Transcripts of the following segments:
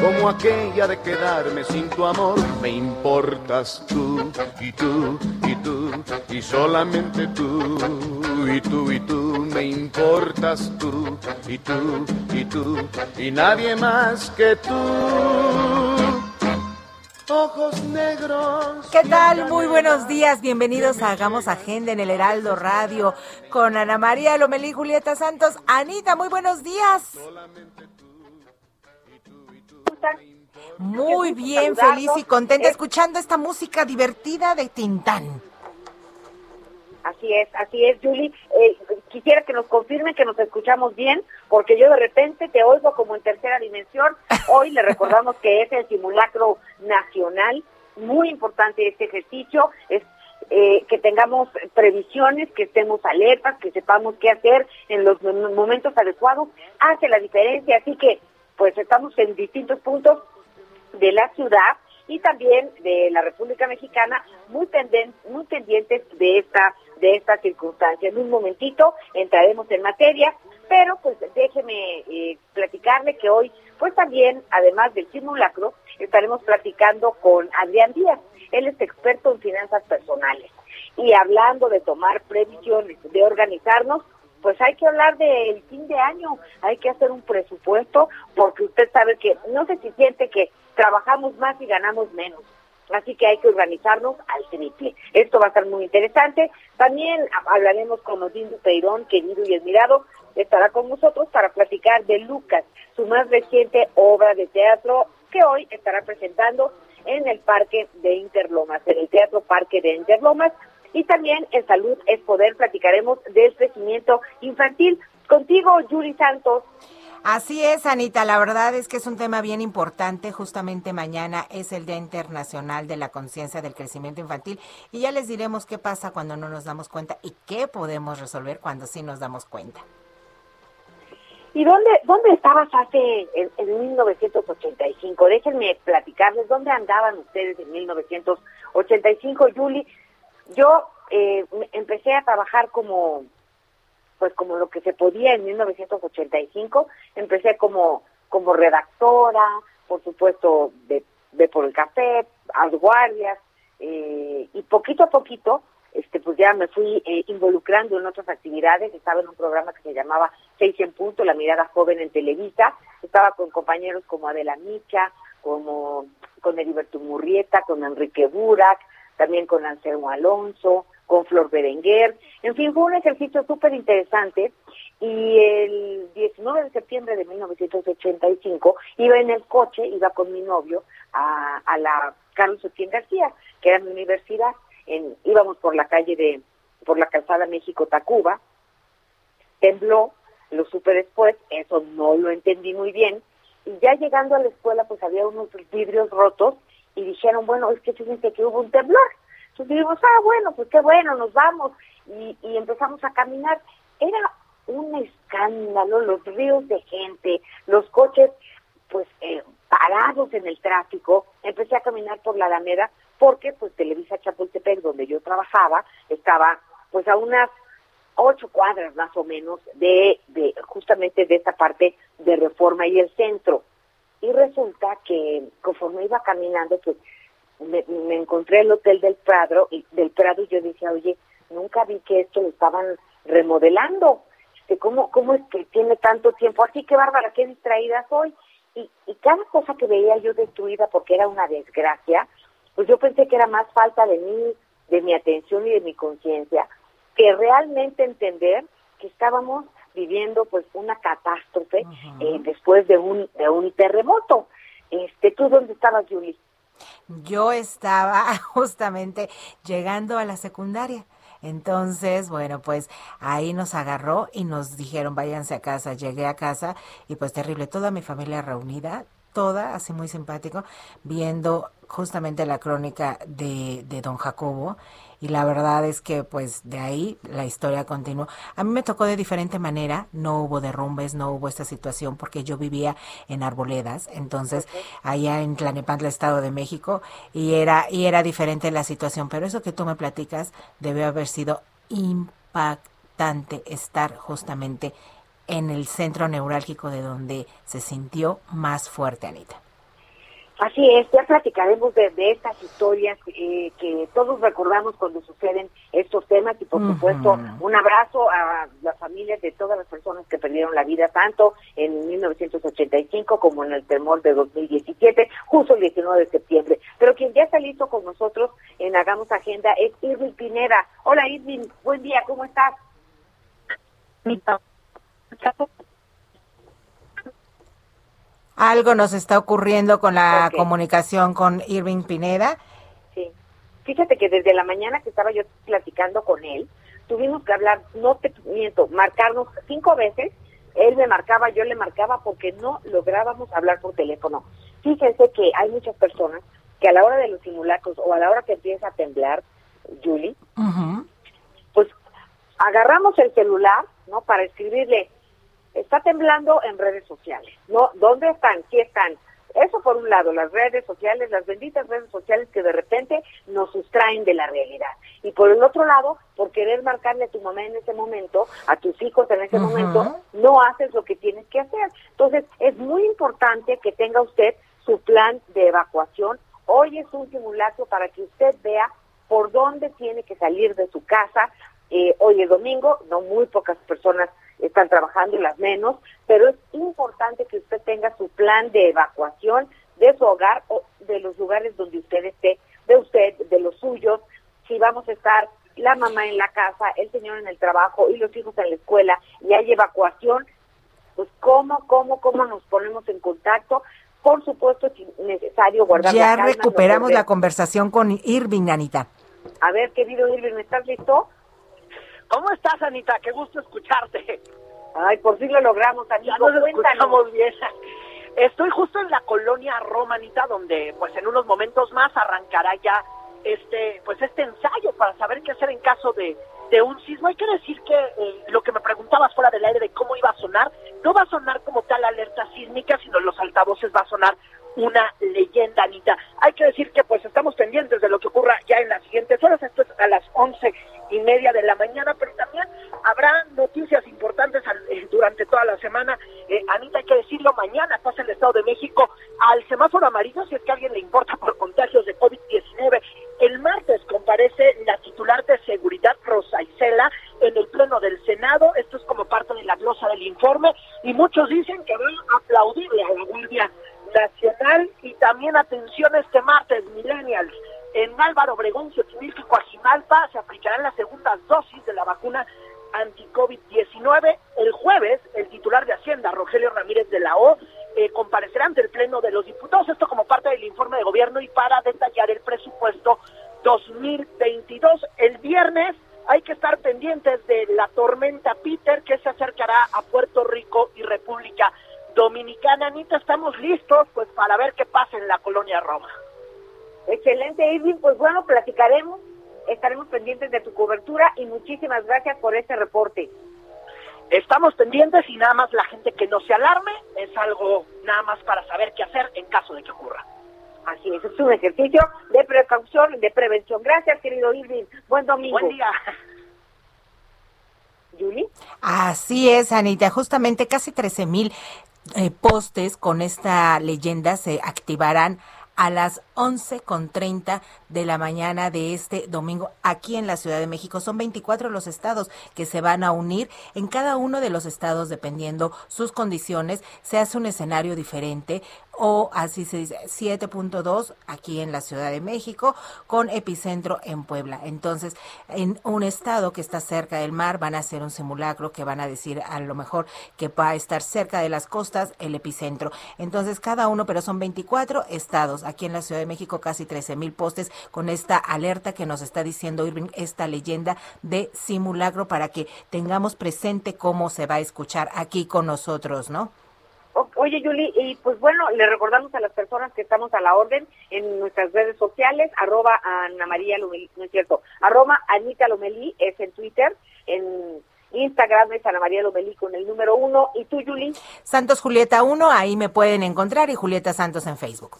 como aquella de quedarme sin tu amor. Me importas tú y tú y tú y solamente tú y tú y tú. Me importas tú y tú y tú y nadie más que tú. Ojos negros. ¿Qué tal? Muy buenos días. Bienvenidos a Hagamos Agenda en el Heraldo Radio con Ana María Lomelí, Julieta Santos. Anita, muy buenos días. Muy bien, feliz y contenta escuchando esta música divertida de Tintán. Así es, así es, Julie. Eh, quisiera que nos confirmen que nos escuchamos bien, porque yo de repente te oigo como en tercera dimensión. Hoy le recordamos que es el simulacro nacional, muy importante este ejercicio, es eh, que tengamos previsiones, que estemos alertas, que sepamos qué hacer en los momentos adecuados, hace la diferencia. Así que, pues estamos en distintos puntos de la ciudad y también de la República Mexicana muy, muy pendientes de esta de esta circunstancia. En un momentito entraremos en materia, pero pues déjeme eh, platicarle que hoy, pues también, además del simulacro, estaremos platicando con Adrián Díaz. Él es experto en finanzas personales. Y hablando de tomar previsiones, de organizarnos, pues hay que hablar del fin de año, hay que hacer un presupuesto, porque usted sabe que no sé si siente que trabajamos más y ganamos menos. Así que hay que organizarnos al triple. Esto va a estar muy interesante. También hablaremos con Odín Peirón, querido y admirado, estará con nosotros para platicar de Lucas, su más reciente obra de teatro que hoy estará presentando en el Parque de Interlomas, en el Teatro Parque de Interlomas. Y también en Salud es Poder platicaremos del crecimiento infantil. Contigo, Yuri Santos. Así es, Anita. La verdad es que es un tema bien importante. Justamente mañana es el Día Internacional de la Conciencia del Crecimiento Infantil y ya les diremos qué pasa cuando no nos damos cuenta y qué podemos resolver cuando sí nos damos cuenta. ¿Y dónde, dónde estabas hace en, en 1985? Déjenme platicarles dónde andaban ustedes en 1985, Julie. Yo eh, empecé a trabajar como pues como lo que se podía en 1985. Empecé como, como redactora, por supuesto, de, de por el café, a guardias, eh, y poquito a poquito, este, pues ya me fui eh, involucrando en otras actividades. Estaba en un programa que se llamaba Seis en Punto, La Mirada Joven en Televisa. Estaba con compañeros como Adela Micha, como con Heriberto Murrieta, con Enrique Burak, también con Anselmo Alonso, con Flor Berenguer. En fin, fue un ejercicio súper interesante y el 19 de septiembre de 1985 iba en el coche, iba con mi novio a, a la Carlos Etienne García, que era mi universidad. En, íbamos por la calle de, por la calzada México-Tacuba, tembló, lo supe después, eso no lo entendí muy bien, y ya llegando a la escuela pues había unos vidrios rotos y dijeron, bueno, es que fíjense que hubo un temblor. Entonces dijimos, ah, bueno, pues qué bueno, nos vamos. Y, y empezamos a caminar. Era un escándalo, los ríos de gente, los coches, pues, eh, parados en el tráfico, empecé a caminar por la Alameda porque pues Televisa Chapultepec, donde yo trabajaba, estaba pues a unas ocho cuadras más o menos de, de justamente de esta parte de Reforma y el centro. Y resulta que conforme iba caminando, pues me, me encontré el hotel del Prado y del Prado y yo decía, oye, nunca vi que esto lo estaban remodelando. Este, ¿Cómo, ¿Cómo es que tiene tanto tiempo? Así que bárbara, qué distraída soy. Y, y cada cosa que veía yo destruida porque era una desgracia, pues yo pensé que era más falta de mí, de mi atención y de mi conciencia, que realmente entender que estábamos viviendo pues una catástrofe eh, después de un de un terremoto. Este, ¿tú dónde estabas, Julie? Yo estaba justamente llegando a la secundaria. Entonces, bueno, pues ahí nos agarró y nos dijeron, váyanse a casa. Llegué a casa y pues terrible, toda mi familia reunida, toda, así muy simpático, viendo justamente la crónica de, de don Jacobo. Y la verdad es que pues de ahí la historia continuó. A mí me tocó de diferente manera, no hubo derrumbes, no hubo esta situación porque yo vivía en Arboledas, entonces allá en Tlanepantla, Estado de México, y era y era diferente la situación, pero eso que tú me platicas debe haber sido impactante estar justamente en el centro neurálgico de donde se sintió más fuerte, Anita. Así es, ya platicaremos de, estas historias eh, que todos recordamos cuando suceden estos temas y por supuesto un abrazo a las familias de todas las personas que perdieron la vida tanto en 1985 como en el temor de 2017, justo el 19 de septiembre. Pero quien ya está listo con nosotros en Hagamos Agenda es Irving Pineda. Hola Irving, buen día, ¿cómo estás? Algo nos está ocurriendo con la comunicación con Irving Pineda. Sí. Fíjate que desde la mañana que estaba yo platicando con él, tuvimos que hablar, no te miento, marcarnos cinco veces. Él me marcaba, yo le marcaba porque no lográbamos hablar por teléfono. Fíjense que hay muchas personas que a la hora de los simulacros o a la hora que empieza a temblar, Julie, pues agarramos el celular, ¿no? Para escribirle, está temblando en redes sociales. ¿No? ¿Dónde están? ¿Qué están? Eso por un lado, las redes sociales, las benditas redes sociales que de repente nos sustraen de la realidad. Y por el otro lado, por querer marcarle a tu mamá en ese momento, a tus hijos en ese momento, no haces lo que tienes que hacer. Entonces, es muy importante que tenga usted su plan de evacuación. Hoy es un simulacro para que usted vea por dónde tiene que salir de su casa. Eh, hoy es domingo, no muy pocas personas están trabajando y las menos, pero es importante que usted tenga su plan de evacuación de su hogar o de los lugares donde usted esté, de usted, de los suyos, si vamos a estar la mamá en la casa, el señor en el trabajo y los hijos en la escuela y hay evacuación, pues cómo, cómo, cómo nos ponemos en contacto. Por supuesto, es necesario guardar ya la calma. recuperamos la conversación con Irving, Anita. A ver, querido Irving, ¿estás listo? ¿Cómo estás, Anita? Qué gusto escucharte. Ay, por fin lo logramos, amigo. Ya nos escuchamos bien. Estoy justo en la colonia Roma, Anita, donde pues en unos momentos más arrancará ya este pues este ensayo para saber qué hacer en caso de, de un sismo. Hay que decir que eh, lo que me preguntabas fuera del aire de cómo iba a sonar, no va a sonar como tal alerta sísmica, sino en los altavoces va a sonar una leyenda, Anita. Hay que decir que pues estamos pendientes de lo que ocurra ya en las siguientes horas, esto es a las once y media de la mañana, pero también habrá noticias importantes eh, durante toda la semana. Eh, Anita, hay que decirlo, mañana pasa el Estado de México al semáforo amarillo, si es que a alguien le importa por contagios de COVID-19. El martes comparece la titular de seguridad, Rosa Isela, en el Pleno del Senado. Esto es como parte de la glosa del informe. Y muchos dicen que van a aplaudirle a la Guardia Nacional. Y también atención este martes, Millennials. En Álvaro Obregón, Xochimilco Coajimalpa Irving. Pues bueno, platicaremos, estaremos pendientes de tu cobertura y muchísimas gracias por este reporte. estamos pendientes y nada más la gente que no se alarme es algo nada más para saber qué hacer en caso de que ocurra. Así es, es un ejercicio de precaución, de prevención. Gracias, querido Irving. Buen domingo. Buen día. Julie. Así es, Anita. Justamente casi 13 mil eh, postes con esta leyenda se activarán a las 11.30 de la mañana de este domingo aquí en la Ciudad de México. Son 24 los estados que se van a unir. En cada uno de los estados, dependiendo sus condiciones, se hace un escenario diferente o así se dice 7.2 aquí en la Ciudad de México con epicentro en Puebla. Entonces, en un estado que está cerca del mar van a hacer un simulacro que van a decir a lo mejor que va a estar cerca de las costas el epicentro. Entonces, cada uno, pero son 24 estados. Aquí en la Ciudad de México casi 13 mil postes con esta alerta que nos está diciendo Irving, esta leyenda de simulacro para que tengamos presente cómo se va a escuchar aquí con nosotros, ¿no? Oye, Yuli, y pues bueno, le recordamos a las personas que estamos a la orden en nuestras redes sociales, arroba Ana María Lomelí, no es cierto, arroba Anita Lomelí es en Twitter, en Instagram es Ana María Lomelí con el número uno, y tú, Yuli. Santos Julieta 1, ahí me pueden encontrar, y Julieta Santos en Facebook.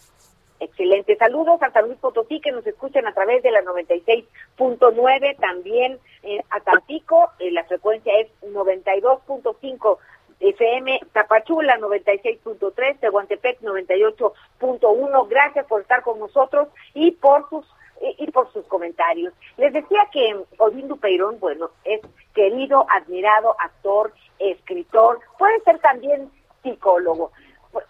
Excelente. Saludos a San Luis Potosí que nos escuchan a través de la 96.9, también eh, a Tampico, eh, la frecuencia es 92.5 FM Tapachula 96.3, Tehuantepec 98.1. Gracias por estar con nosotros y por sus y, por sus comentarios. Les decía que Odín Dupeirón, bueno, es querido, admirado actor, escritor, puede ser también psicólogo.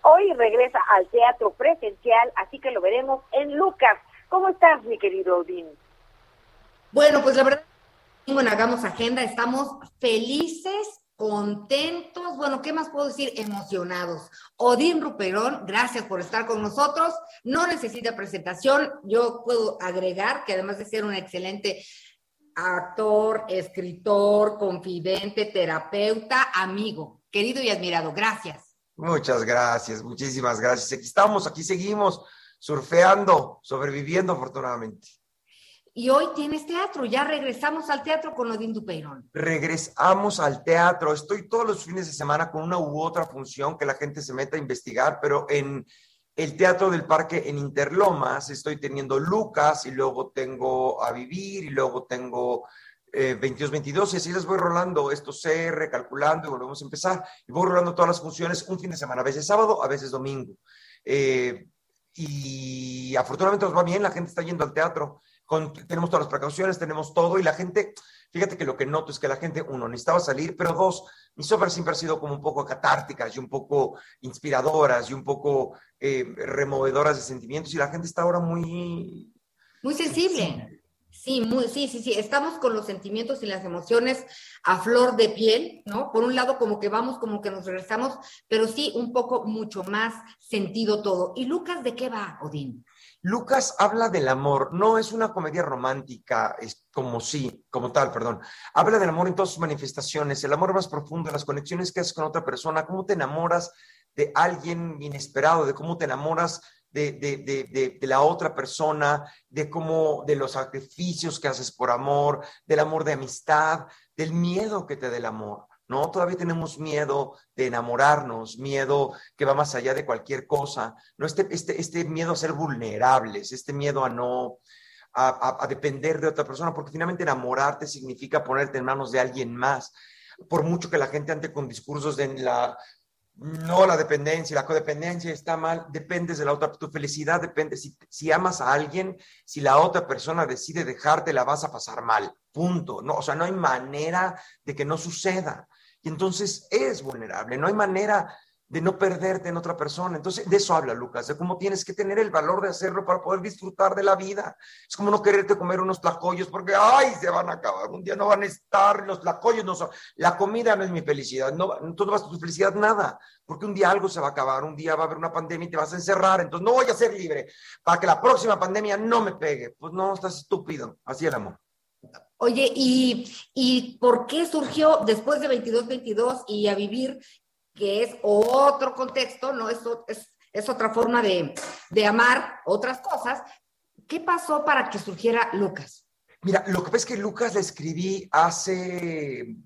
Hoy regresa al teatro presencial, así que lo veremos en Lucas. ¿Cómo estás, mi querido Odín? Bueno, pues la verdad, bueno, hagamos agenda, estamos felices contentos, bueno, ¿qué más puedo decir? Emocionados. Odín Ruperón, gracias por estar con nosotros. No necesita presentación. Yo puedo agregar que además de ser un excelente actor, escritor, confidente, terapeuta, amigo, querido y admirado. Gracias. Muchas gracias, muchísimas gracias. Aquí estamos, aquí seguimos surfeando, sobreviviendo afortunadamente. Y hoy tienes teatro, ya regresamos al teatro con Odín Dupeirón. Regresamos al teatro. Estoy todos los fines de semana con una u otra función que la gente se meta a investigar, pero en el Teatro del Parque en Interlomas estoy teniendo Lucas y luego tengo A Vivir y luego tengo eh, 22-22 y así les voy rolando esto CR, calculando y volvemos a empezar. Y voy rolando todas las funciones un fin de semana, a veces sábado, a veces domingo. Eh, y afortunadamente nos va bien, la gente está yendo al teatro tenemos todas las precauciones, tenemos todo y la gente, fíjate que lo que noto es que la gente, uno, necesitaba salir, pero dos, mis obras siempre han sido como un poco catárticas y un poco inspiradoras y un poco eh, removedoras de sentimientos y la gente está ahora muy... Muy sensible. Sí, muy, sí, sí, sí. Estamos con los sentimientos y las emociones a flor de piel, ¿no? Por un lado, como que vamos, como que nos regresamos, pero sí un poco mucho más sentido todo. ¿Y Lucas de qué va, Odín? Lucas habla del amor, no es una comedia romántica, es como sí, como tal, perdón. Habla del amor en todas sus manifestaciones, el amor más profundo, las conexiones que haces con otra persona, cómo te enamoras de alguien inesperado, de cómo te enamoras de, de, la otra persona, de cómo, de los sacrificios que haces por amor, del amor de amistad, del miedo que te da el amor. ¿No? Todavía tenemos miedo de enamorarnos, miedo que va más allá de cualquier cosa, ¿no? Este, este, este miedo a ser vulnerables, este miedo a no, a, depender de otra persona, porque finalmente enamorarte significa ponerte en manos de alguien más. Por mucho que la gente ande con discursos de la, no la dependencia, la codependencia está mal, dependes de la otra, tu felicidad depende, si, si amas a alguien, si la otra persona decide dejarte, la vas a pasar mal, punto, no, o sea, no hay manera de que no suceda. Y entonces eres vulnerable, no hay manera de no perderte en otra persona. Entonces, de eso habla Lucas, de cómo tienes que tener el valor de hacerlo para poder disfrutar de la vida. Es como no quererte comer unos tlacoyos porque, ay, se van a acabar, un día no van a estar, los tlacoyos no son, la comida no es mi felicidad, no, todo vas a tu felicidad, nada, porque un día algo se va a acabar, un día va a haber una pandemia y te vas a encerrar, entonces no voy a ser libre para que la próxima pandemia no me pegue. Pues no, estás estúpido, así el amor. Oye, ¿y, ¿y por qué surgió después de 22-22 y a vivir, que es otro contexto, ¿no? Es, es, es otra forma de, de amar otras cosas. ¿Qué pasó para que surgiera Lucas? Mira, lo que pasa es que Lucas le escribí hace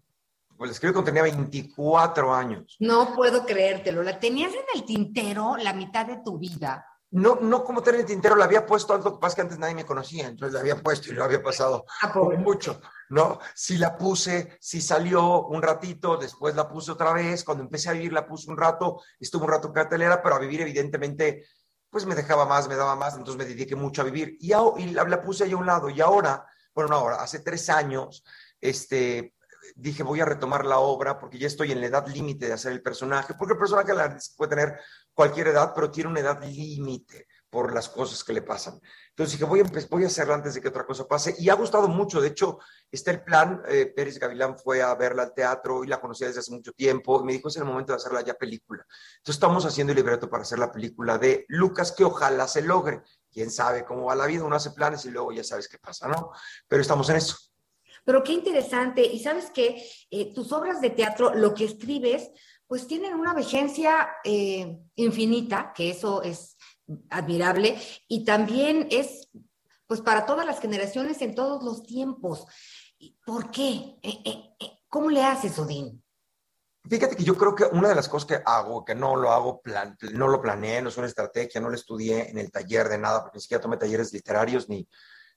pues la escribí cuando tenía 24 años. No puedo creértelo. ¿La tenías en el tintero la mitad de tu vida? No, no como tener el tintero, la había puesto algo que pasa que antes nadie me conocía, entonces la había puesto y lo había pasado Ah, mucho, ¿no? Sí la puse, sí salió un ratito, después la puse otra vez, cuando empecé a vivir la puse un rato, estuve un rato en cartelera, pero a vivir evidentemente, pues me dejaba más, me daba más, entonces me dediqué mucho a vivir y, la, la puse ahí a un lado y ahora, bueno, no ahora, hace tres años, este, dije voy a retomar la obra porque ya estoy en la edad límite de hacer el personaje, porque el personaje la- puede tener cualquier edad, pero tiene una edad límite por las cosas que le pasan. Entonces dije, voy a, voy a hacerla antes de que otra cosa pase. Y ha gustado mucho. De hecho, está el plan. eh, Pérez Gavilán fue a verla al teatro y la conocía desde hace mucho tiempo. Y me dijo, es el momento de hacerla ya película. Entonces estamos haciendo el libreto para hacer la película de Lucas, que ojalá se logre. Quién sabe cómo va la vida. Uno hace planes y luego ya sabes qué pasa, ¿no? Pero estamos en eso. Pero qué interesante. Y sabes que tus obras de teatro, lo que escribes, pues tienen una vigencia eh, infinita, que eso es admirable, y también es, pues para todas las generaciones en todos los tiempos. ¿Y ¿Por qué? Eh, eh, eh, ¿Cómo le haces, Odín? Fíjate que yo creo que una de las cosas que hago, que no lo hago, plan- no lo planeé, no es una estrategia, no lo estudié en el taller de nada, porque ni siquiera tomé talleres literarios, ni,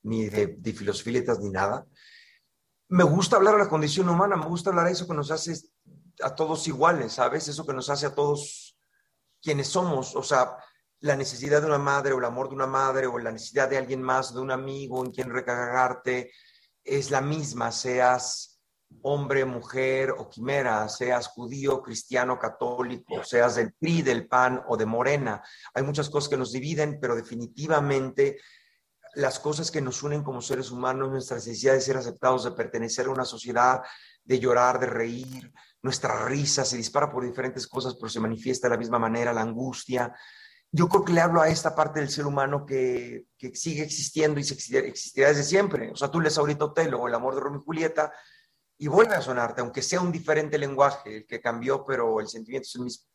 ni de, de ni nada. Me gusta hablar de la condición humana, me gusta hablar de eso que nos hace a todos iguales, ¿sabes? Eso que nos hace a todos quienes somos, o sea, la necesidad de una madre o el amor de una madre o la necesidad de alguien más, de un amigo en quien recargarte, es la misma, seas hombre, mujer o quimera, seas judío, cristiano, católico, seas del PRI, del PAN o de Morena. Hay muchas cosas que nos dividen, pero definitivamente las cosas que nos unen como seres humanos, nuestra necesidad de ser aceptados, de pertenecer a una sociedad, de llorar, de reír, nuestra risa se dispara por diferentes cosas, pero se manifiesta de la misma manera, la angustia. Yo creo que le hablo a esta parte del ser humano que, que sigue existiendo y se existirá, desde siempre. O sea, tú lees ahorita Otelo o El amor de Romeo y Julieta y vuelve a sonarte, aunque sea un diferente lenguaje, el que cambió, pero el sentimiento es el mismo.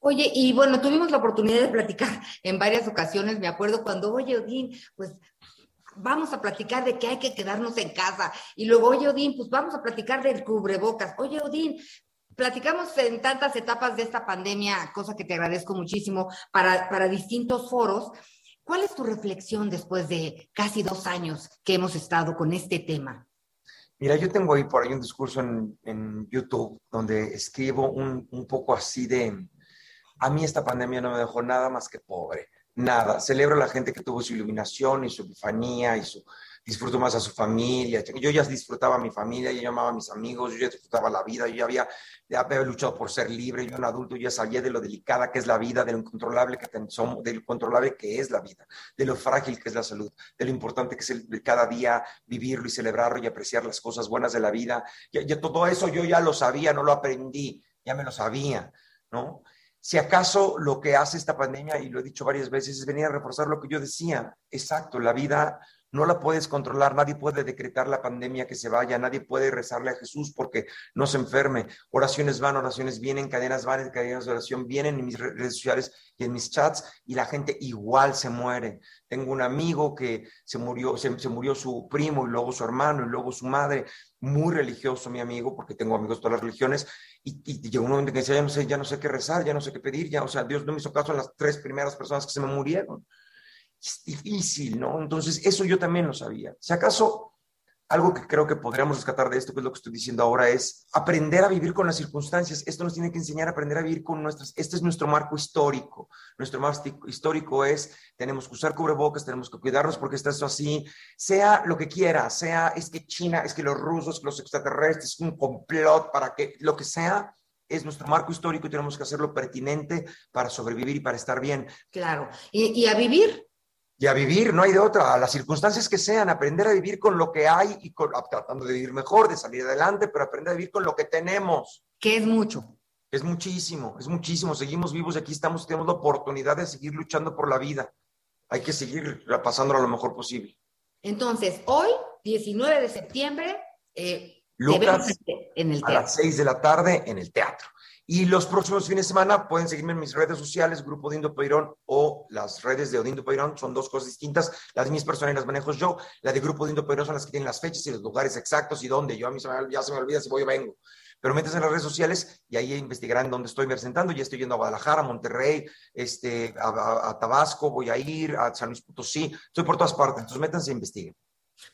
Oye, y bueno, tuvimos la oportunidad de platicar en varias ocasiones, me acuerdo cuando, oye, Odín, pues vamos a platicar de que hay que quedarnos en casa. Y luego, oye, Odín, pues vamos a platicar del cubrebocas. Oye, Odín, platicamos en tantas etapas de esta pandemia, cosa que te agradezco muchísimo, para, para distintos foros. ¿Cuál es tu reflexión después de casi dos años que hemos estado con este tema? Mira, yo tengo ahí por ahí un discurso en, en YouTube donde escribo un, un poco así de, a mí esta pandemia no me dejó nada más que pobre, nada. Celebro a la gente que tuvo su iluminación y su epifanía y su, disfruto más a su familia. Yo ya disfrutaba a mi familia, yo amaba a mis amigos, yo ya disfrutaba la vida, yo ya había, luchado por ser libre, yo un adulto ya sabía de lo delicada que es la vida, de lo incontrolable que somos, de lo incontrolable que es la vida, de lo frágil que es la salud, de lo importante que es cada día vivirlo y celebrarlo y apreciar las cosas buenas de la vida. Ya, ya todo eso yo ya lo sabía, no lo aprendí, ya me lo sabía, ¿no? Si acaso lo que hace esta pandemia, y lo he dicho varias veces, es venir a reforzar lo que yo decía. Exacto, la vida no la puedes controlar, nadie puede decretar la pandemia que se vaya, nadie puede rezarle a Jesús porque no se enferme. Oraciones van, oraciones vienen, cadenas van, cadenas de oración vienen en mis redes sociales y en mis chats y la gente igual se muere. Tengo un amigo que se murió, se, se murió su primo y luego su hermano y luego su madre, muy religioso mi amigo, porque tengo amigos de todas las religiones, y, y llegó un momento que decía, ya no sé, ya no sé qué rezar, ya no sé qué pedir, ya, o sea, Dios no me hizo caso a las tres primeras personas que se me murieron. Es difícil, ¿no? Entonces, eso yo también lo sabía. Si acaso algo que creo que podríamos rescatar de esto, que es lo que estoy diciendo ahora, es aprender a vivir con las circunstancias. Esto nos tiene que enseñar a aprender a vivir con nuestras... Este es nuestro marco histórico. Nuestro marco histórico es, tenemos que usar cubrebocas, tenemos que cuidarnos porque está esto así, sea lo que quiera, sea es que China, es que los rusos, los extraterrestres, un complot para que lo que sea, es nuestro marco histórico y tenemos que hacerlo pertinente para sobrevivir y para estar bien. Claro. Y, y a vivir y a vivir, no hay de otra, a las circunstancias que sean, aprender a vivir con lo que hay y con, tratando de vivir mejor, de salir adelante, pero aprender a vivir con lo que tenemos. Que es mucho. Es muchísimo, es muchísimo. Seguimos vivos y aquí estamos, tenemos la oportunidad de seguir luchando por la vida. Hay que seguir pasándolo lo mejor posible. Entonces, hoy, 19 de septiembre, eh, Lucas, en el a las 6 de la tarde en el teatro. Y los próximos fines de semana pueden seguirme en mis redes sociales, Grupo Odindo Peirón o las redes de Odindo Peirón. Son dos cosas distintas. Las mis personas las manejo yo. La de Grupo Odindo Peirón son las que tienen las fechas y los lugares exactos y dónde. Yo a mí se me, ya se me olvida si voy o vengo. pero métanse en las redes sociales y ahí investigarán dónde estoy presentando. Ya estoy yendo a Guadalajara, Monterrey, este, a, a Tabasco, voy a ir a San Luis Potosí, estoy por todas partes, entonces métanse e investiguen.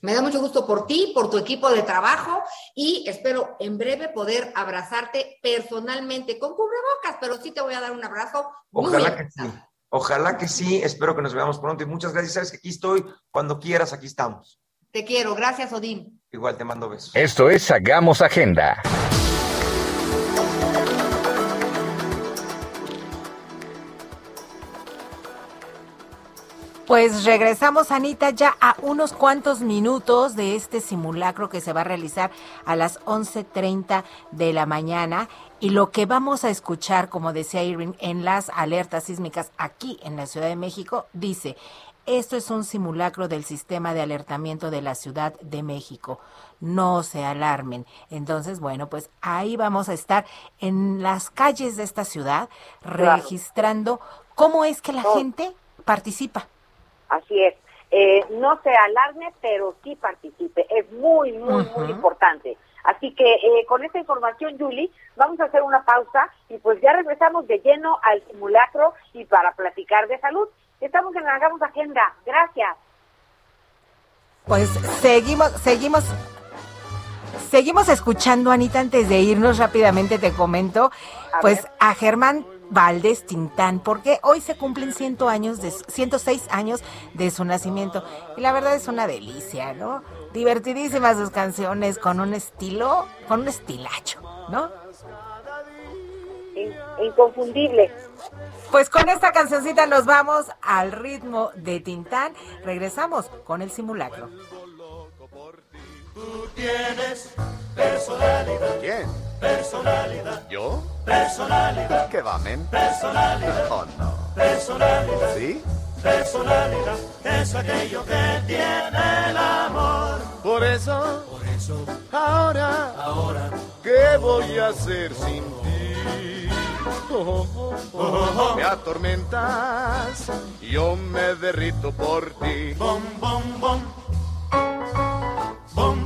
Me da mucho gusto por ti, por tu equipo de trabajo y espero en breve poder abrazarte personalmente con cubrebocas, pero sí te voy a dar un abrazo. Ojalá que sí. Ojalá que sí, espero que nos veamos pronto y muchas gracias. Sabes que aquí estoy, cuando quieras, aquí estamos. Te quiero, gracias Odín. Igual te mando besos. Esto es Hagamos Agenda. Pues regresamos, Anita, ya a unos cuantos minutos de este simulacro que se va a realizar a las 11.30 de la mañana. Y lo que vamos a escuchar, como decía Irving, en las alertas sísmicas aquí en la Ciudad de México, dice, esto es un simulacro del sistema de alertamiento de la Ciudad de México. No se alarmen. Entonces, bueno, pues ahí vamos a estar en las calles de esta ciudad registrando cómo es que la gente participa. Así es. Eh, no se alarme, pero sí participe. Es muy, muy, muy importante. Así que eh, con esta información, Julie, vamos a hacer una pausa y pues ya regresamos de lleno al simulacro y para platicar de salud. Estamos en Hagamos Agenda. Gracias. Pues seguimos, seguimos Seguimos escuchando, Anita, antes de irnos rápidamente te comento, pues a Germán Valdés Tintán, porque hoy se cumplen 100 años de, 106 años de su nacimiento. Y la verdad es una delicia, ¿no? Divertidísimas sus canciones, con un estilo, con un estilacho, ¿no? Inconfundible. Pues con esta cancioncita nos vamos al ritmo de Tintán. Regresamos con el simulacro. Tú tienes personalidad. ¿Quién? Personalidad. ¿Yo? Personalidad. ¿Qué va, men? Personalidad. Oh, no. Personalidad. ¿Sí? Personalidad es aquello que tiene el amor. Por eso, por eso, ahora, ahora, ¿qué voy a hacer sin ti? Oh, oh, oh, me atormentas, yo me derrito por ti. Bom, bom. Bom, bom.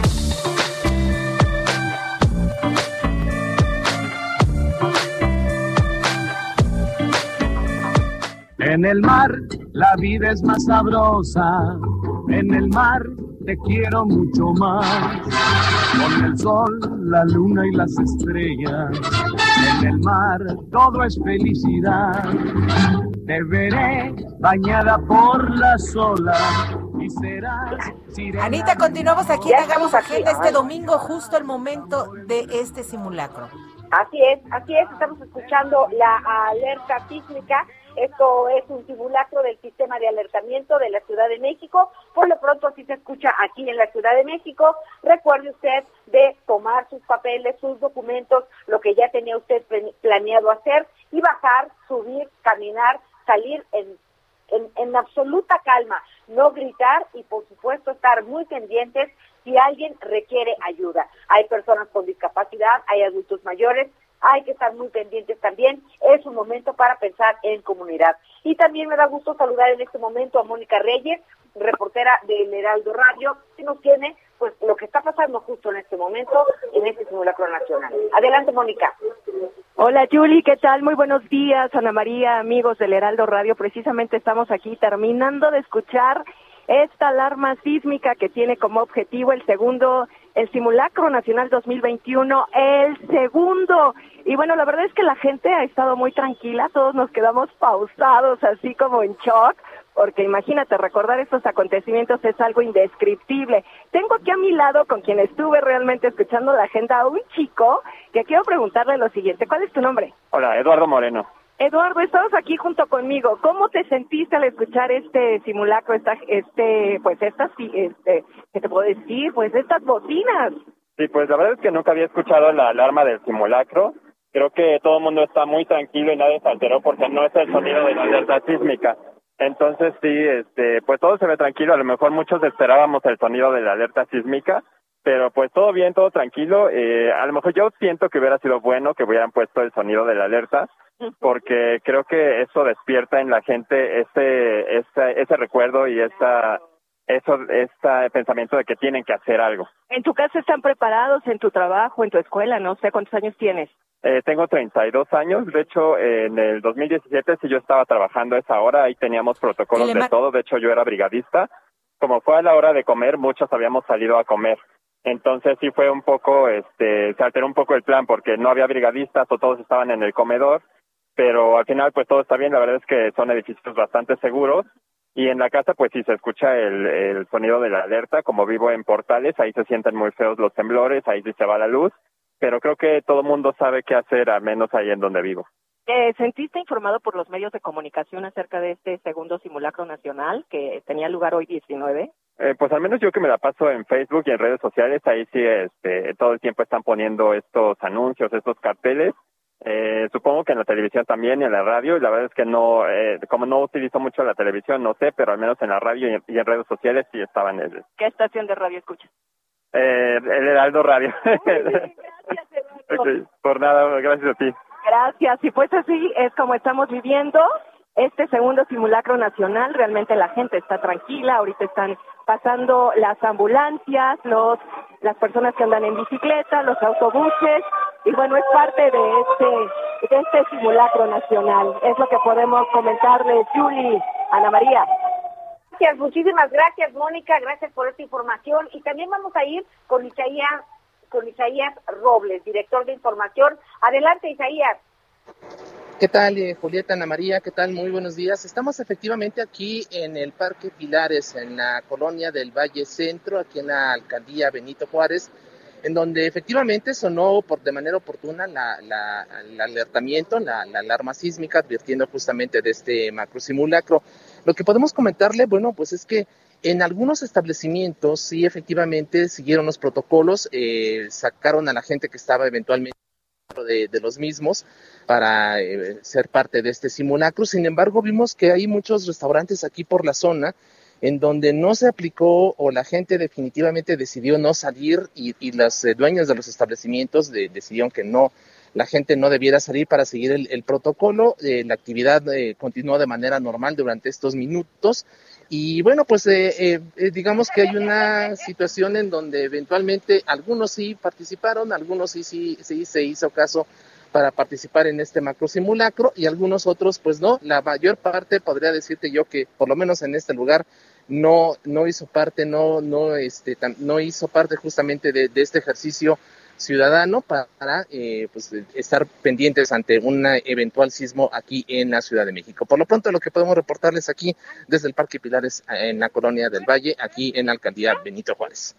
En el mar la vida es más sabrosa, en el mar te quiero mucho más. Con el sol, la luna y las estrellas, en el mar todo es felicidad. Te veré bañada por la sola y serás sirena. Anita, continuamos aquí en Hagamos Agenda este domingo, justo el momento de este simulacro. Así es, así es, estamos escuchando la alerta sísmica. Esto es un simulacro del sistema de alertamiento de la Ciudad de México. Por lo pronto así se escucha aquí en la Ciudad de México. Recuerde usted de tomar sus papeles, sus documentos, lo que ya tenía usted planeado hacer y bajar, subir, caminar, salir en, en, en absoluta calma, no gritar y por supuesto estar muy pendientes si alguien requiere ayuda. Hay personas con discapacidad, hay adultos mayores, hay que estar muy pendientes también. Es un momento para pensar en comunidad. Y también me da gusto saludar en este momento a Mónica Reyes, reportera del Heraldo Radio, que nos tiene pues lo que está pasando justo en este momento en este simulacro nacional. Adelante, Mónica. Hola, Julie, ¿qué tal? Muy buenos días, Ana María, amigos del Heraldo Radio. Precisamente estamos aquí terminando de escuchar esta alarma sísmica que tiene como objetivo el segundo, el simulacro nacional 2021, el segundo. Y bueno, la verdad es que la gente ha estado muy tranquila, todos nos quedamos pausados, así como en shock, porque imagínate, recordar estos acontecimientos es algo indescriptible. Tengo aquí a mi lado, con quien estuve realmente escuchando la agenda, a un chico que quiero preguntarle lo siguiente. ¿Cuál es tu nombre? Hola, Eduardo Moreno. Eduardo, estabas aquí junto conmigo. ¿Cómo te sentiste al escuchar este simulacro, esta, este, pues estas, este, ¿qué te puedo decir? Pues estas bocinas. Sí, pues la verdad es que nunca había escuchado la alarma del simulacro creo que todo el mundo está muy tranquilo y nadie se alteró porque no es el sonido de la alerta sísmica. Entonces sí, este, pues todo se ve tranquilo. A lo mejor muchos esperábamos el sonido de la alerta sísmica, pero pues todo bien, todo tranquilo. Eh, a lo mejor yo siento que hubiera sido bueno que hubieran puesto el sonido de la alerta, porque creo que eso despierta en la gente ese, ese, ese recuerdo y esta, eso, este pensamiento de que tienen que hacer algo. ¿En tu casa están preparados en tu trabajo, en tu escuela? No sé cuántos años tienes. Eh, tengo 32 años, de hecho en el 2017 sí yo estaba trabajando a esa hora, ahí teníamos protocolos de todo, de hecho yo era brigadista, como fue a la hora de comer, muchos habíamos salido a comer, entonces sí fue un poco, este, se alteró un poco el plan porque no había brigadistas o todos estaban en el comedor, pero al final pues todo está bien, la verdad es que son edificios bastante seguros y en la casa pues sí se escucha el, el sonido de la alerta, como vivo en Portales, ahí se sienten muy feos los temblores, ahí sí se va la luz, pero creo que todo el mundo sabe qué hacer, al menos ahí en donde vivo. ¿Te sentiste informado por los medios de comunicación acerca de este segundo simulacro nacional que tenía lugar hoy 19? Eh, pues al menos yo que me la paso en Facebook y en redes sociales, ahí sí este, todo el tiempo están poniendo estos anuncios, estos carteles. Eh, supongo que en la televisión también y en la radio, y la verdad es que no, eh, como no utilizo mucho la televisión, no sé, pero al menos en la radio y en, y en redes sociales sí estaban. El... ¿Qué estación de radio escuchas? Eh, el Heraldo Radio. okay, por nada, gracias a ti. Gracias. Y pues así es como estamos viviendo este segundo simulacro nacional. Realmente la gente está tranquila. Ahorita están pasando las ambulancias, los las personas que andan en bicicleta, los autobuses. Y bueno, es parte de este, de este simulacro nacional. Es lo que podemos comentarles, Julie, Ana María. Gracias, muchísimas gracias, Mónica, gracias por esta información. Y también vamos a ir con Isaías, con Isaías Robles, director de información. Adelante, Isaías. ¿Qué tal, eh, Julieta Ana María? ¿Qué tal? Muy buenos días. Estamos efectivamente aquí en el Parque Pilares, en la colonia del Valle Centro, aquí en la alcaldía Benito Juárez, en donde efectivamente sonó por, de manera oportuna el alertamiento, la, la alarma sísmica, advirtiendo justamente de este macro simulacro. Lo que podemos comentarle, bueno, pues es que en algunos establecimientos sí efectivamente siguieron los protocolos, eh, sacaron a la gente que estaba eventualmente de, de los mismos para eh, ser parte de este simulacro. Sin embargo, vimos que hay muchos restaurantes aquí por la zona en donde no se aplicó o la gente definitivamente decidió no salir y, y las eh, dueñas de los establecimientos de, decidieron que no la gente no debiera salir para seguir el, el protocolo. Eh, la actividad eh, continuó de manera normal durante estos minutos. Y bueno, pues eh, eh, digamos que hay una situación en donde eventualmente algunos sí participaron, algunos sí, sí, sí se hizo caso para participar en este macro simulacro y algunos otros pues no. La mayor parte podría decirte yo que por lo menos en este lugar no, no hizo parte, no, no, este, no hizo parte justamente de, de este ejercicio ciudadano para eh, pues, estar pendientes ante un eventual sismo aquí en la Ciudad de México. Por lo pronto, lo que podemos reportarles aquí desde el Parque Pilares en la Colonia del Valle, aquí en la alcaldía Benito Juárez.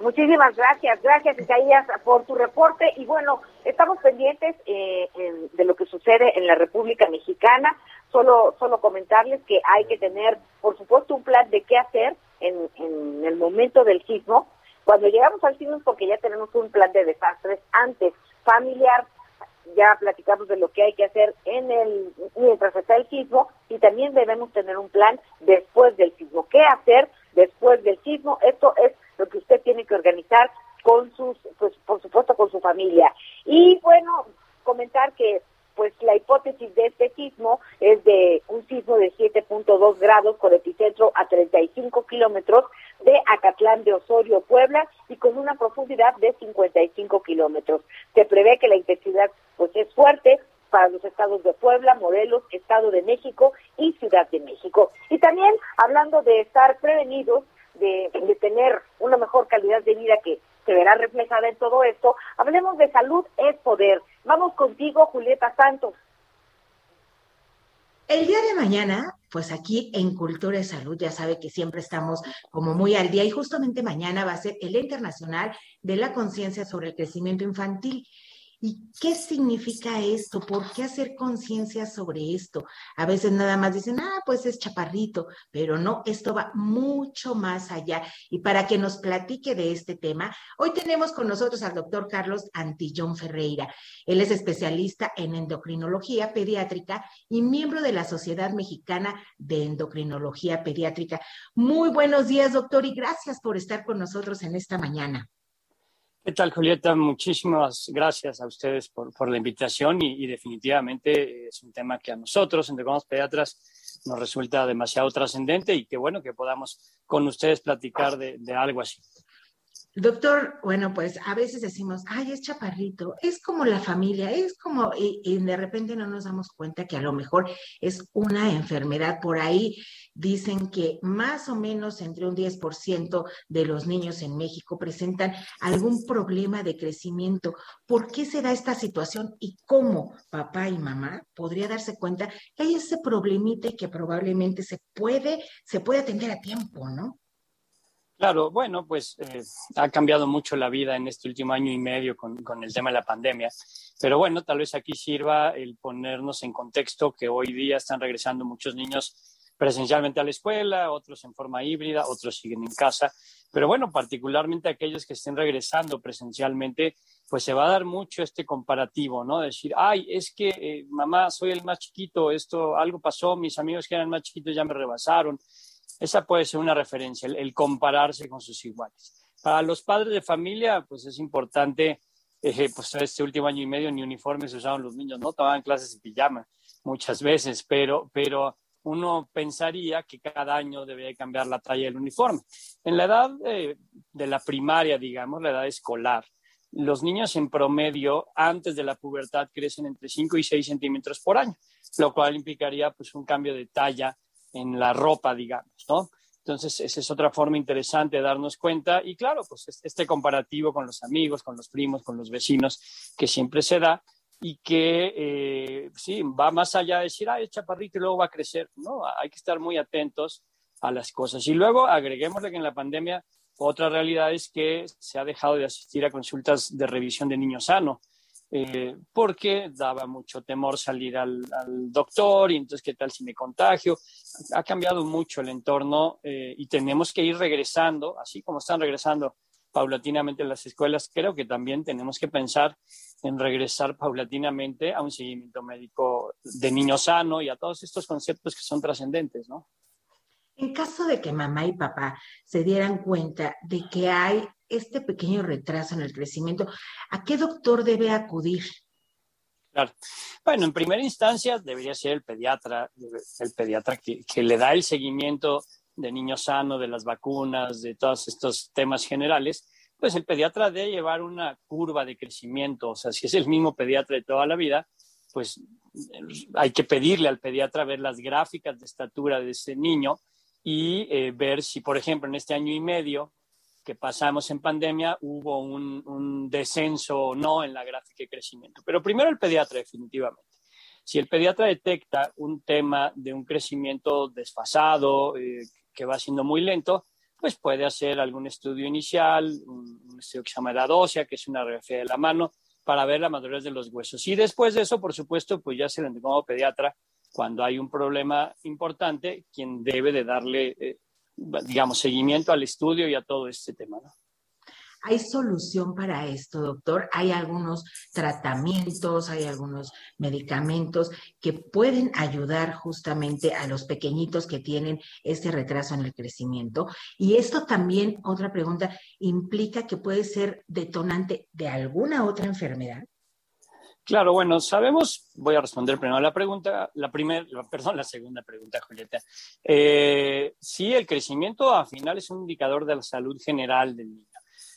Muchísimas gracias, gracias Isaías por tu reporte y bueno, estamos pendientes eh, en, de lo que sucede en la República Mexicana. Solo, solo comentarles que hay que tener, por supuesto, un plan de qué hacer en, en el momento del sismo, cuando llegamos al sismo porque ya tenemos un plan de desastres antes, familiar, ya platicamos de lo que hay que hacer en el mientras está el sismo y también debemos tener un plan después del sismo. ¿Qué hacer después del sismo? Esto es lo que usted tiene que organizar con sus, pues por supuesto con su familia. Y bueno, comentar que pues la hipótesis de este sismo es de un sismo de 7.2 grados con epicentro a 35 kilómetros de Acatlán de Osorio, Puebla, y con una profundidad de 55 kilómetros. Se prevé que la intensidad pues es fuerte para los estados de Puebla, Morelos, Estado de México y Ciudad de México. Y también hablando de estar prevenidos, de, de tener una mejor calidad de vida que se verá reflejada en todo esto, hablemos de salud es poder. Vamos contigo, Julieta Santos. El día de mañana, pues aquí en Cultura y Salud, ya sabe que siempre estamos como muy al día y justamente mañana va a ser el Internacional de la Conciencia sobre el Crecimiento Infantil. ¿Y qué significa esto? ¿Por qué hacer conciencia sobre esto? A veces nada más dicen, ah, pues es chaparrito, pero no, esto va mucho más allá. Y para que nos platique de este tema, hoy tenemos con nosotros al doctor Carlos Antillón Ferreira. Él es especialista en endocrinología pediátrica y miembro de la Sociedad Mexicana de Endocrinología Pediátrica. Muy buenos días, doctor, y gracias por estar con nosotros en esta mañana. ¿Qué tal, Julieta? Muchísimas gracias a ustedes por, la invitación y, definitivamente es un tema que a nosotros, entre como pediatras, nos resulta demasiado trascendente y qué bueno que podamos con ustedes platicar de algo así. Doctor, bueno, pues a veces decimos, ay, es chaparrito, es como la familia, es como, y, de repente no nos damos cuenta que a lo mejor es una enfermedad. Por ahí dicen que más o menos entre un 10% de los niños en México presentan algún problema de crecimiento. ¿Por qué se da esta situación y cómo papá y mamá podría darse cuenta que hay ese problemita que probablemente se puede, se puede atender a tiempo, ¿no? Claro, bueno, pues eh, ha cambiado mucho la vida en este último año y medio con, el tema de la pandemia. Pero bueno, tal vez aquí sirva el ponernos en contexto que hoy día están regresando muchos niños presencialmente a la escuela, otros en forma híbrida, otros siguen en casa. Pero bueno, particularmente aquellos que estén regresando presencialmente, pues se va a dar mucho este comparativo, ¿no? Decir, ay, es que eh, mamá, soy el más chiquito, esto, algo pasó, mis amigos que eran más chiquitos ya me rebasaron esa puede ser una referencia, el, compararse con sus iguales. Para los padres de familia, pues es importante, eh, pues este último año y medio ni uniformes usaban los niños, ¿no? Tomaban clases de pijama muchas veces, pero, pero uno pensaría que cada año debería cambiar la talla del uniforme. En la edad de, de la primaria, digamos, la edad escolar, los niños en promedio antes de la pubertad crecen entre 5 y 6 centímetros por año, lo cual implicaría pues un cambio de talla en la ropa, digamos, ¿no? Entonces, esa es otra forma interesante de darnos cuenta. Y claro, pues este comparativo con los amigos, con los primos, con los vecinos, que siempre se da y que, eh, sí, va más allá de decir, ah, es chaparrito y luego va a crecer. No, hay que estar muy atentos a las cosas. Y luego agreguémosle que en la pandemia otra realidad es que se ha dejado de asistir a consultas de revisión de niño sano. Eh, porque daba mucho temor salir al, doctor y entonces qué tal si me contagio. Ha cambiado mucho el entorno eh, y tenemos que ir regresando, así como están regresando paulatinamente las escuelas, creo que también tenemos que pensar en regresar paulatinamente a un seguimiento médico de niño sano y a todos estos conceptos que son trascendentes, ¿no? En caso de que mamá y papá se dieran cuenta de que hay este pequeño retraso en el crecimiento, ¿a qué doctor debe acudir? Claro. Bueno, en primera instancia debería ser el pediatra, el pediatra que, le da el seguimiento de niño sano, de las vacunas, de todos estos temas generales, pues el pediatra debe llevar una curva de crecimiento, o sea, si es el mismo pediatra de toda la vida, pues hay que pedirle al pediatra ver las gráficas de estatura de ese niño y eh, ver si, por ejemplo, en este año y medio que pasamos en pandemia hubo un, descenso o no en la gráfica de crecimiento. Pero primero el pediatra, definitivamente. Si el pediatra detecta un tema de un crecimiento desfasado, eh, que va siendo muy lento, pues puede hacer algún estudio inicial, un, estudio que se llama edad ósea, que es una radiografía de la mano, para ver la madurez de los huesos. Y después de eso, por supuesto, pues ya se le como pediatra, cuando hay un problema importante, quien debe de darle eh, digamos, seguimiento al estudio y a todo este tema. ¿no? ¿Hay solución para esto, doctor? ¿Hay algunos tratamientos, hay algunos medicamentos que pueden ayudar justamente a los pequeñitos que tienen este retraso en el crecimiento? Y esto también, otra pregunta, implica que puede ser detonante de alguna otra enfermedad. Claro, bueno, sabemos, voy a responder primero a la pregunta, la primera, perdón, la segunda pregunta, Julieta. Eh, sí, el crecimiento al final es un indicador de la salud general del niño.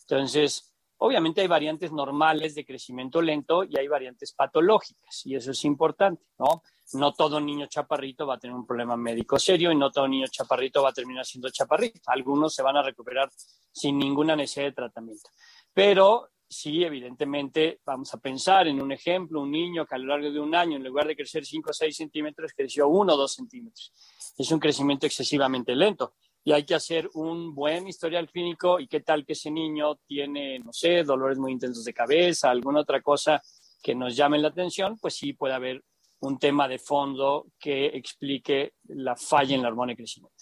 Entonces, obviamente hay variantes normales de crecimiento lento y hay variantes patológicas, y eso es importante, ¿no? No todo niño chaparrito va a tener un problema médico serio y no todo niño chaparrito va a terminar siendo chaparrito. Algunos se van a recuperar sin ninguna necesidad de tratamiento. Pero sí, evidentemente, vamos a pensar en un ejemplo, un niño que a lo largo de un año, en lugar de crecer 5 o 6 centímetros, creció 1 o 2 centímetros. Es un crecimiento excesivamente lento y hay que hacer un buen historial clínico y qué tal que ese niño tiene, no sé, dolores muy intensos de cabeza, alguna otra cosa que nos llamen la atención, pues sí puede haber un tema de fondo que explique la falla en la hormona de crecimiento.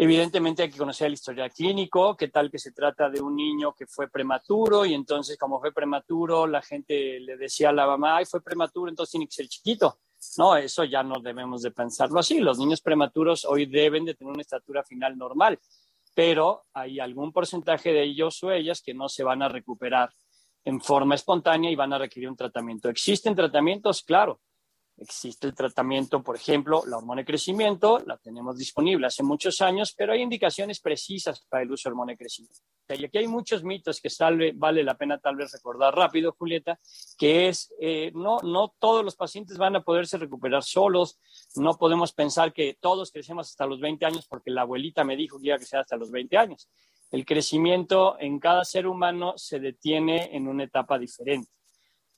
Evidentemente hay que conocer el historial clínico, qué tal que se trata de un niño que fue prematuro y entonces como fue prematuro la gente le decía a la mamá, ay, fue prematuro, entonces tiene que ser chiquito. No, eso ya no debemos de pensarlo así. Los niños prematuros hoy deben de tener una estatura final normal, pero hay algún porcentaje de ellos o ellas que no se van a recuperar en forma espontánea y van a requerir un tratamiento. ¿Existen tratamientos? Claro. Existe el tratamiento, por ejemplo, la hormona de crecimiento, la tenemos disponible hace muchos años, pero hay indicaciones precisas para el uso de hormona de crecimiento. Y aquí hay muchos mitos que salve, vale la pena tal vez recordar rápido, Julieta, que es, eh, no, no todos los pacientes van a poderse recuperar solos, no podemos pensar que todos crecemos hasta los 20 años porque la abuelita me dijo que iba a crecer hasta los 20 años. El crecimiento en cada ser humano se detiene en una etapa diferente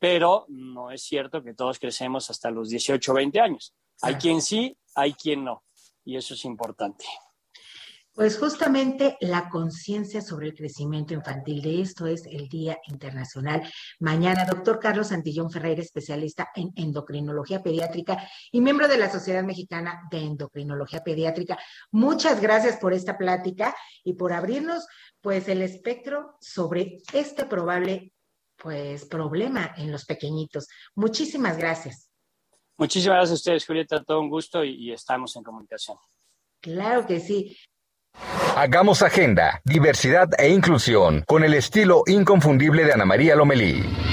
pero no es cierto que todos crecemos hasta los 18 o 20 años. Hay quien sí, hay quien no, y eso es importante. Pues justamente la conciencia sobre el crecimiento infantil de esto es el Día Internacional. Mañana, doctor Carlos Santillón Ferreira, especialista en endocrinología pediátrica y miembro de la Sociedad Mexicana de Endocrinología Pediátrica. Muchas gracias por esta plática y por abrirnos pues el espectro sobre este probable pues problema en los pequeñitos. Muchísimas gracias. Muchísimas gracias a ustedes, Julieta, todo un gusto y, y estamos en comunicación. Claro que sí. Hagamos agenda, diversidad e inclusión con el estilo inconfundible de Ana María Lomelí.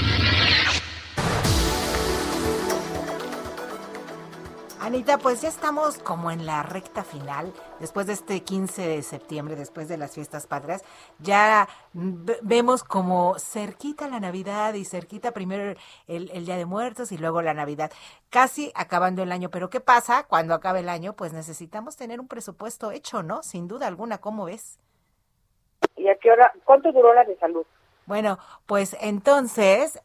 Anita, pues ya estamos como en la recta final, después de este 15 de septiembre, después de las fiestas patrias, ya vemos como cerquita la Navidad y cerquita primero el, el, Día de Muertos y luego la Navidad, casi acabando el año. Pero ¿qué pasa cuando acabe el año? Pues necesitamos tener un presupuesto hecho, ¿no? Sin duda alguna, ¿cómo ves? ¿Y a qué hora? ¿Cuánto duró la de salud? Bueno, pues entonces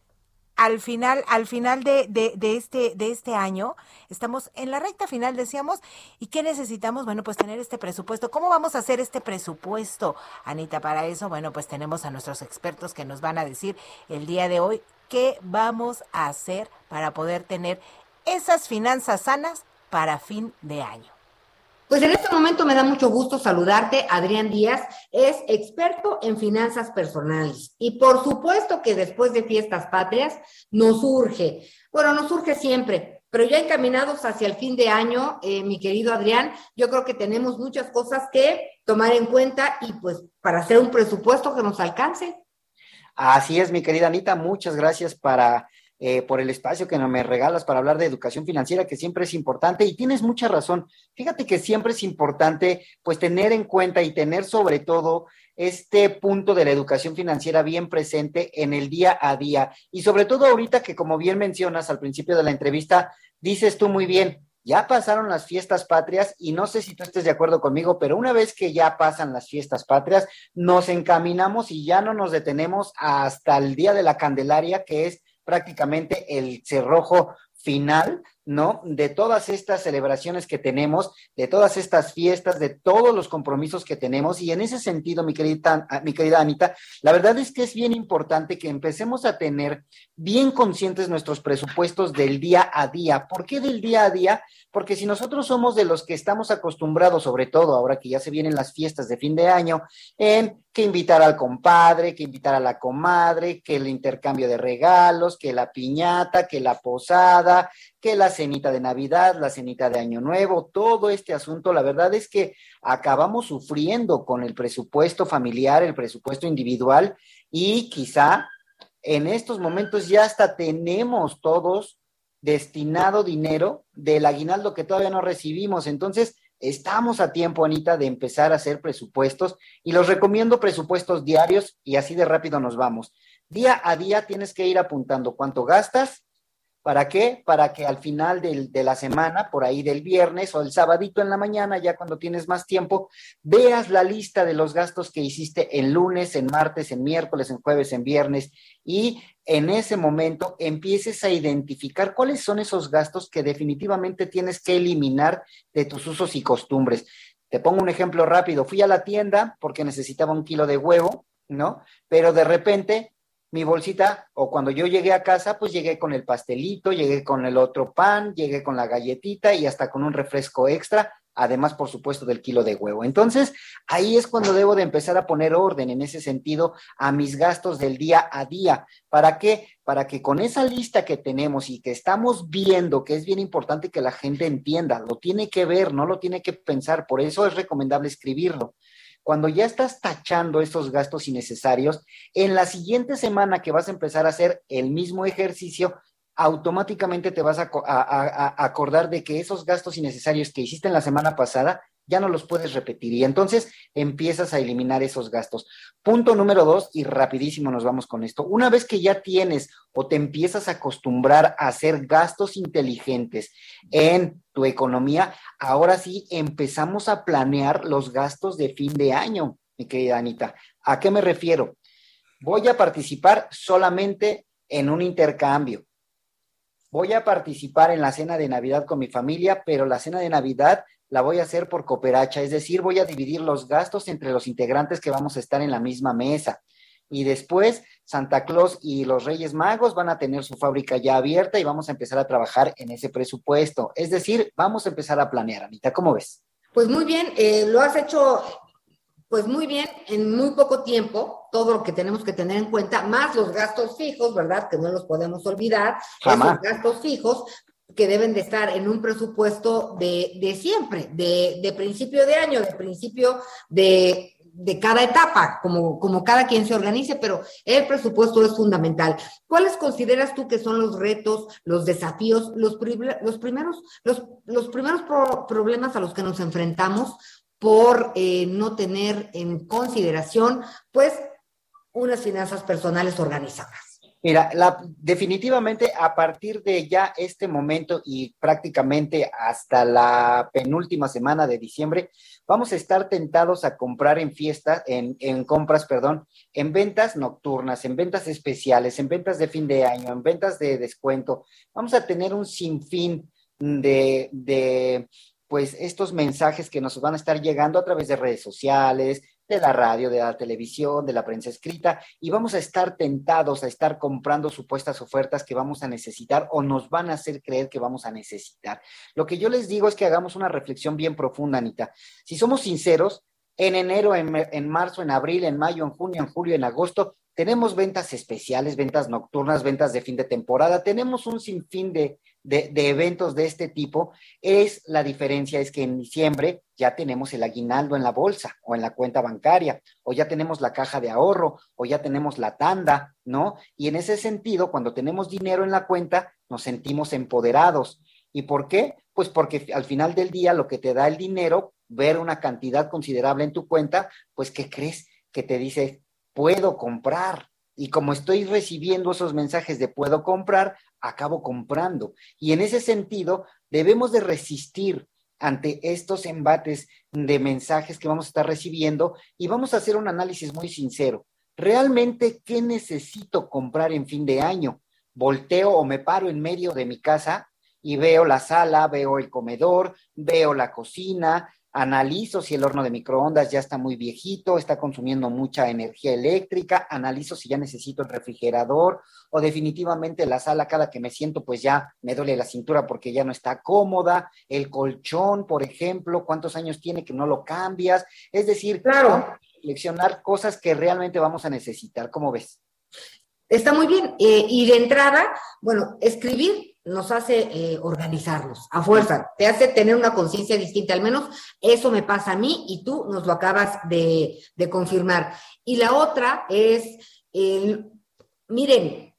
al final, al final de, de, este, de este año, estamos en la recta final, decíamos, ¿y qué necesitamos? Bueno, pues tener este presupuesto. ¿Cómo vamos a hacer este presupuesto, Anita? Para eso, bueno, pues tenemos a nuestros expertos que nos van a decir el día de hoy qué vamos a hacer para poder tener esas finanzas sanas para fin de año. Pues en este momento me da mucho gusto saludarte. Adrián Díaz es experto en finanzas personales. Y por supuesto que después de fiestas patrias nos surge, bueno, nos surge siempre, pero ya encaminados hacia el fin de año, eh, mi querido Adrián, yo creo que tenemos muchas cosas que tomar en cuenta y pues para hacer un presupuesto que nos alcance. Así es, mi querida Anita, muchas gracias para eh, por el espacio que me regalas para hablar de educación financiera, que siempre es importante y tienes mucha razón. Fíjate que siempre es importante pues tener en cuenta y tener sobre todo este punto de la educación financiera bien presente en el día a día y sobre todo ahorita que como bien mencionas al principio de la entrevista, dices tú muy bien, ya pasaron las fiestas patrias y no sé si tú estés de acuerdo conmigo, pero una vez que ya pasan las fiestas patrias, nos encaminamos y ya no nos detenemos hasta el día de la Candelaria, que es prácticamente el cerrojo final, ¿no? De todas estas celebraciones que tenemos, de todas estas fiestas, de todos los compromisos que tenemos. Y en ese sentido, mi querida, mi querida Anita, la verdad es que es bien importante que empecemos a tener bien conscientes nuestros presupuestos del día a día. ¿Por qué del día a día? Porque si nosotros somos de los que estamos acostumbrados, sobre todo ahora que ya se vienen las fiestas de fin de año, en que invitar al compadre, que invitar a la comadre, que el intercambio de regalos, que la piñata, que la posada, que la cenita de Navidad, la cenita de Año Nuevo, todo este asunto, la verdad es que acabamos sufriendo con el presupuesto familiar, el presupuesto individual y quizá en estos momentos ya hasta tenemos todos destinado dinero del aguinaldo que todavía no recibimos. Entonces, estamos a tiempo, Anita, de empezar a hacer presupuestos y los recomiendo presupuestos diarios y así de rápido nos vamos. Día a día tienes que ir apuntando cuánto gastas, ¿Para qué? Para que al final de la semana, por ahí del viernes o el sabadito en la mañana, ya cuando tienes más tiempo, veas la lista de los gastos que hiciste en lunes, en martes, en miércoles, en jueves, en viernes y en ese momento empieces a identificar cuáles son esos gastos que definitivamente tienes que eliminar de tus usos y costumbres. Te pongo un ejemplo rápido. Fui a la tienda porque necesitaba un kilo de huevo, ¿no? Pero de repente mi bolsita, o cuando yo llegué a casa, pues llegué con el pastelito, llegué con el otro pan, llegué con la galletita y hasta con un refresco extra, además, por supuesto, del kilo de huevo. Entonces, ahí es cuando debo de empezar a poner orden en ese sentido a mis gastos del día a día. ¿Para qué? Para que con esa lista que tenemos y que estamos viendo, que es bien importante que la gente entienda, lo tiene que ver, no lo tiene que pensar, por eso es recomendable escribirlo cuando ya estás tachando esos gastos innecesarios, en la siguiente semana que vas a empezar a hacer el mismo ejercicio, automáticamente te vas a, a acordar de que esos gastos innecesarios que hiciste en la semana pasada ya no los puedes repetir y entonces empiezas a eliminar esos gastos. Punto número dos, y rapidísimo nos vamos con esto, una vez que ya tienes o te empiezas a acostumbrar a hacer gastos inteligentes en tu economía, ahora sí empezamos a planear los gastos de fin de año, mi querida Anita. ¿A qué me refiero? Voy a participar solamente en un intercambio. Voy a participar en la cena de Navidad con mi familia, pero la cena de Navidad la voy a hacer por cooperacha, es decir, voy a dividir los gastos entre los integrantes que vamos a estar en la misma mesa. Y después Santa Claus y los Reyes Magos van a tener su fábrica ya abierta y vamos a empezar a trabajar en ese presupuesto. Es decir, vamos a empezar a planear, Anita, ¿cómo ves? Pues muy bien, eh, lo has hecho pues muy bien, en muy poco tiempo, todo lo que tenemos que tener en cuenta, más los gastos fijos, ¿verdad? Que no los podemos olvidar, Jamás. esos gastos fijos, que deben de estar en un presupuesto de, de siempre, de, de, principio de año, de principio de, de cada etapa, como, como cada quien se organice, pero el presupuesto es fundamental. ¿Cuáles consideras tú que son los retos, los desafíos, los, los primeros, los, los primeros pro problemas a los que nos enfrentamos por eh, no tener en consideración, pues, unas finanzas personales organizadas? Mira, la, definitivamente a partir de ya este momento y prácticamente hasta la penúltima semana de diciembre, vamos a estar tentados a comprar en fiestas, en, en, compras, perdón, en ventas nocturnas, en ventas especiales, en ventas de fin de año, en ventas de descuento. Vamos a tener un sinfín de, de pues estos mensajes que nos van a estar llegando a través de redes sociales, de la radio, de la televisión, de la prensa escrita, y vamos a estar tentados a estar comprando supuestas ofertas que vamos a necesitar o nos van a hacer creer que vamos a necesitar. Lo que yo les digo es que hagamos una reflexión bien profunda, Anita. Si somos sinceros, en enero, en, en marzo, en abril, en mayo, en junio, en julio, en agosto, tenemos ventas especiales, ventas nocturnas, ventas de fin de temporada, tenemos un sinfín de, de, eventos de este tipo es la diferencia es que en diciembre ya tenemos el aguinaldo en la bolsa o en la cuenta bancaria o ya tenemos la caja de ahorro o ya tenemos la tanda, ¿no? Y en ese sentido, cuando tenemos dinero en la cuenta, nos sentimos empoderados. ¿Y por qué? Pues porque al final del día lo que te da el dinero, ver una cantidad considerable en tu cuenta, pues ¿qué crees? Que te dice, puedo comprar, y como estoy recibiendo esos mensajes de puedo comprar, acabo comprando. Y en ese sentido, debemos de resistir ante estos embates de mensajes que vamos a estar recibiendo y vamos a hacer un análisis muy sincero. ¿Realmente qué necesito comprar en fin de año? Volteo o me paro en medio de mi casa y veo la sala, veo el comedor, veo la cocina, analizo si el horno de microondas ya está muy viejito, está consumiendo mucha energía eléctrica, analizo si ya necesito el refrigerador o definitivamente la sala cada que me siento pues ya me duele la cintura porque ya no está cómoda, el colchón, por ejemplo, cuántos años tiene que no lo cambias, es decir, claro, seleccionar cosas que realmente vamos a necesitar, ¿cómo ves? Está muy bien. Eh, y de entrada, bueno, escribir nos hace eh, organizarnos a fuerza, te hace tener una conciencia distinta, al menos eso me pasa a mí y tú nos lo acabas de, confirmar. Y la otra es, miren,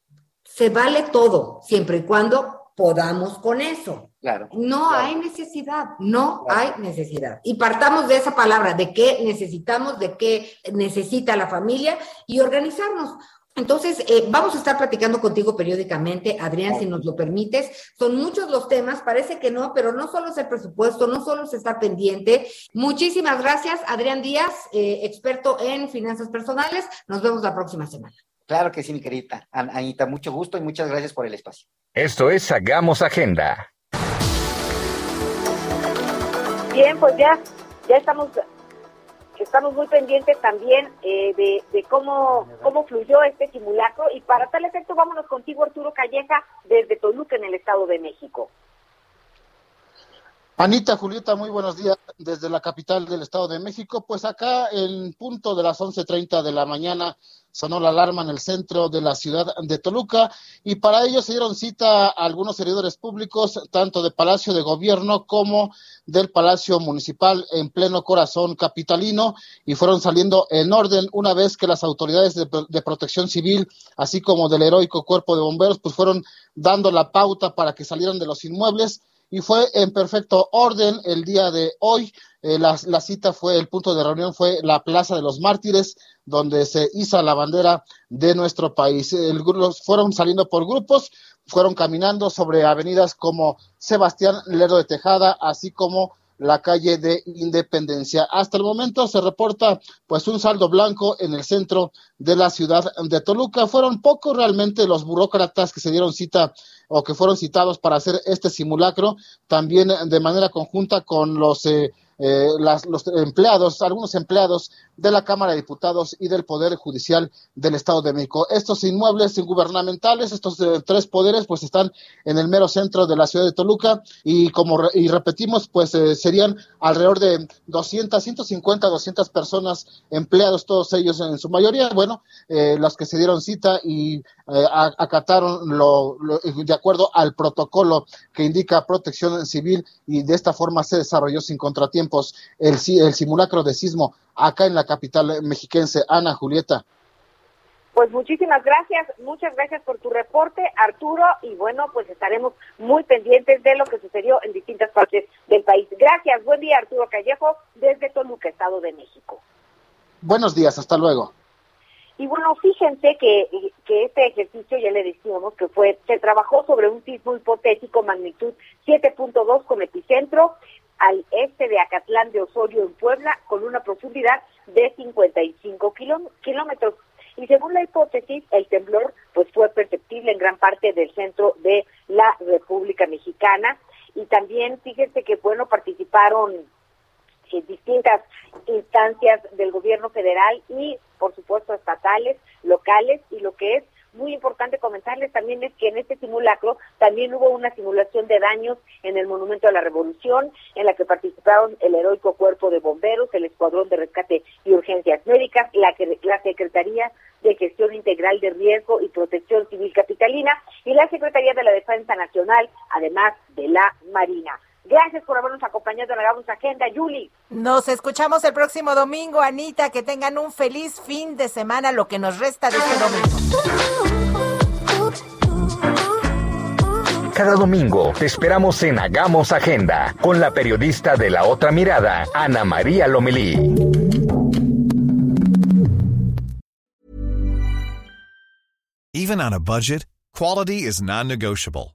se vale todo siempre y cuando podamos con eso. Claro, no hay necesidad, no hay necesidad. Y partamos de esa palabra, de qué necesitamos, de qué necesita la familia y organizarnos. Entonces, eh, vamos a estar platicando contigo periódicamente, Adrián, si nos lo permites. Son muchos los temas, parece que no, pero no solo es el presupuesto, no solo es estar pendiente. Muchísimas gracias, Adrián Díaz, eh, experto en finanzas personales. Nos vemos la próxima semana. Claro que sí, mi querida Anita, mucho gusto y muchas gracias por el espacio. Esto es Hagamos Agenda. Bien, pues ya, ya estamos estamos muy pendientes también eh, de, de, cómo, cómo fluyó este simulacro y para tal efecto vámonos contigo Arturo Calleja desde Toluca en el Estado de México. Anita, Julieta, muy buenos días desde la capital del Estado de México. Pues acá en punto de las 11.30 de la mañana sonó la alarma en el centro de la ciudad de Toluca y para ello se dieron cita a algunos servidores públicos, tanto de Palacio de Gobierno como del Palacio Municipal en pleno corazón capitalino y fueron saliendo en orden una vez que las autoridades de, de protección civil, así como del heroico cuerpo de bomberos, pues fueron dando la pauta para que salieran de los inmuebles y fue en perfecto orden el día de hoy. Eh, la, la, cita fue, el punto de reunión fue la Plaza de los Mártires, donde se iza la bandera de nuestro país. El, los fueron saliendo por grupos, fueron caminando sobre avenidas como Sebastián Lerdo de Tejada, así como la calle de Independencia. Hasta el momento se reporta pues un saldo blanco en el centro de la ciudad de Toluca. Fueron pocos realmente los burócratas que se dieron cita o que fueron citados para hacer este simulacro, también de manera conjunta con los eh, eh, las, los empleados, algunos empleados de la Cámara de Diputados y del Poder Judicial del Estado de México. Estos inmuebles gubernamentales, estos eh, tres poderes, pues están en el mero centro de la ciudad de Toluca y como y repetimos, pues eh, serían alrededor de 200, 150, 200 personas empleados, todos ellos en su mayoría, bueno, eh, los que se dieron cita y acataron lo, lo, de acuerdo al protocolo que indica protección civil y de esta forma se desarrolló sin contratiempos el, el simulacro de sismo acá en la capital mexiquense. Ana Julieta. Pues muchísimas gracias, muchas gracias por tu reporte, Arturo, y bueno, pues estaremos muy pendientes de lo que sucedió en distintas partes del país. Gracias, buen día, Arturo Callejo, desde Toluca, Estado de México. Buenos días, hasta luego. Y bueno, fíjense que, que este ejercicio, ya le decíamos que fue, se trabajó sobre un sismo hipotético magnitud 7.2 con epicentro al este de Acatlán de Osorio en Puebla con una profundidad de 55 kilómetros. Y según la hipótesis, el temblor pues fue perceptible en gran parte del centro de la República Mexicana y también fíjense que bueno participaron en distintas instancias del gobierno federal y por supuesto estatales, locales y lo que es muy importante comentarles también es que en este simulacro también hubo una simulación de daños en el Monumento a la Revolución, en la que participaron el heroico cuerpo de bomberos, el Escuadrón de Rescate y Urgencias Médicas, la, la Secretaría de Gestión Integral de Riesgo y Protección Civil Capitalina y la Secretaría de la Defensa Nacional, además de la Marina. Gracias por habernos acompañado en Hagamos Agenda, Yuli. Nos escuchamos el próximo domingo, Anita. Que tengan un feliz fin de semana, lo que nos resta de este domingo. Cada domingo te esperamos en Hagamos Agenda con la periodista de la otra mirada, Ana María Lomelí. Even on a budget, quality is non-negotiable.